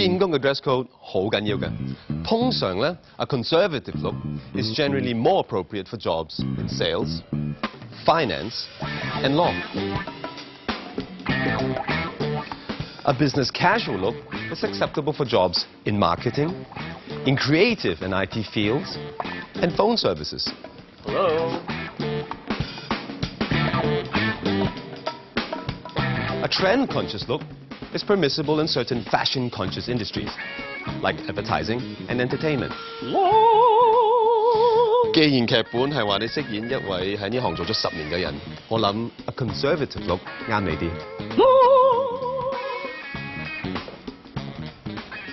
见工嘅 dress code 好紧要嘅。通常咧，a conservative look is generally more appropriate for jobs in sales, finance, and law. A business casual look is acceptable for jobs in marketing, in creative and IT fields, and phone services. Hello. A trend-conscious look is permissible in certain fashion-conscious industries, like advertising and entertainment. 既然剧本系话你饰演一位喺呢行做咗十年嘅人，我谂 a conservative look 啱你啲。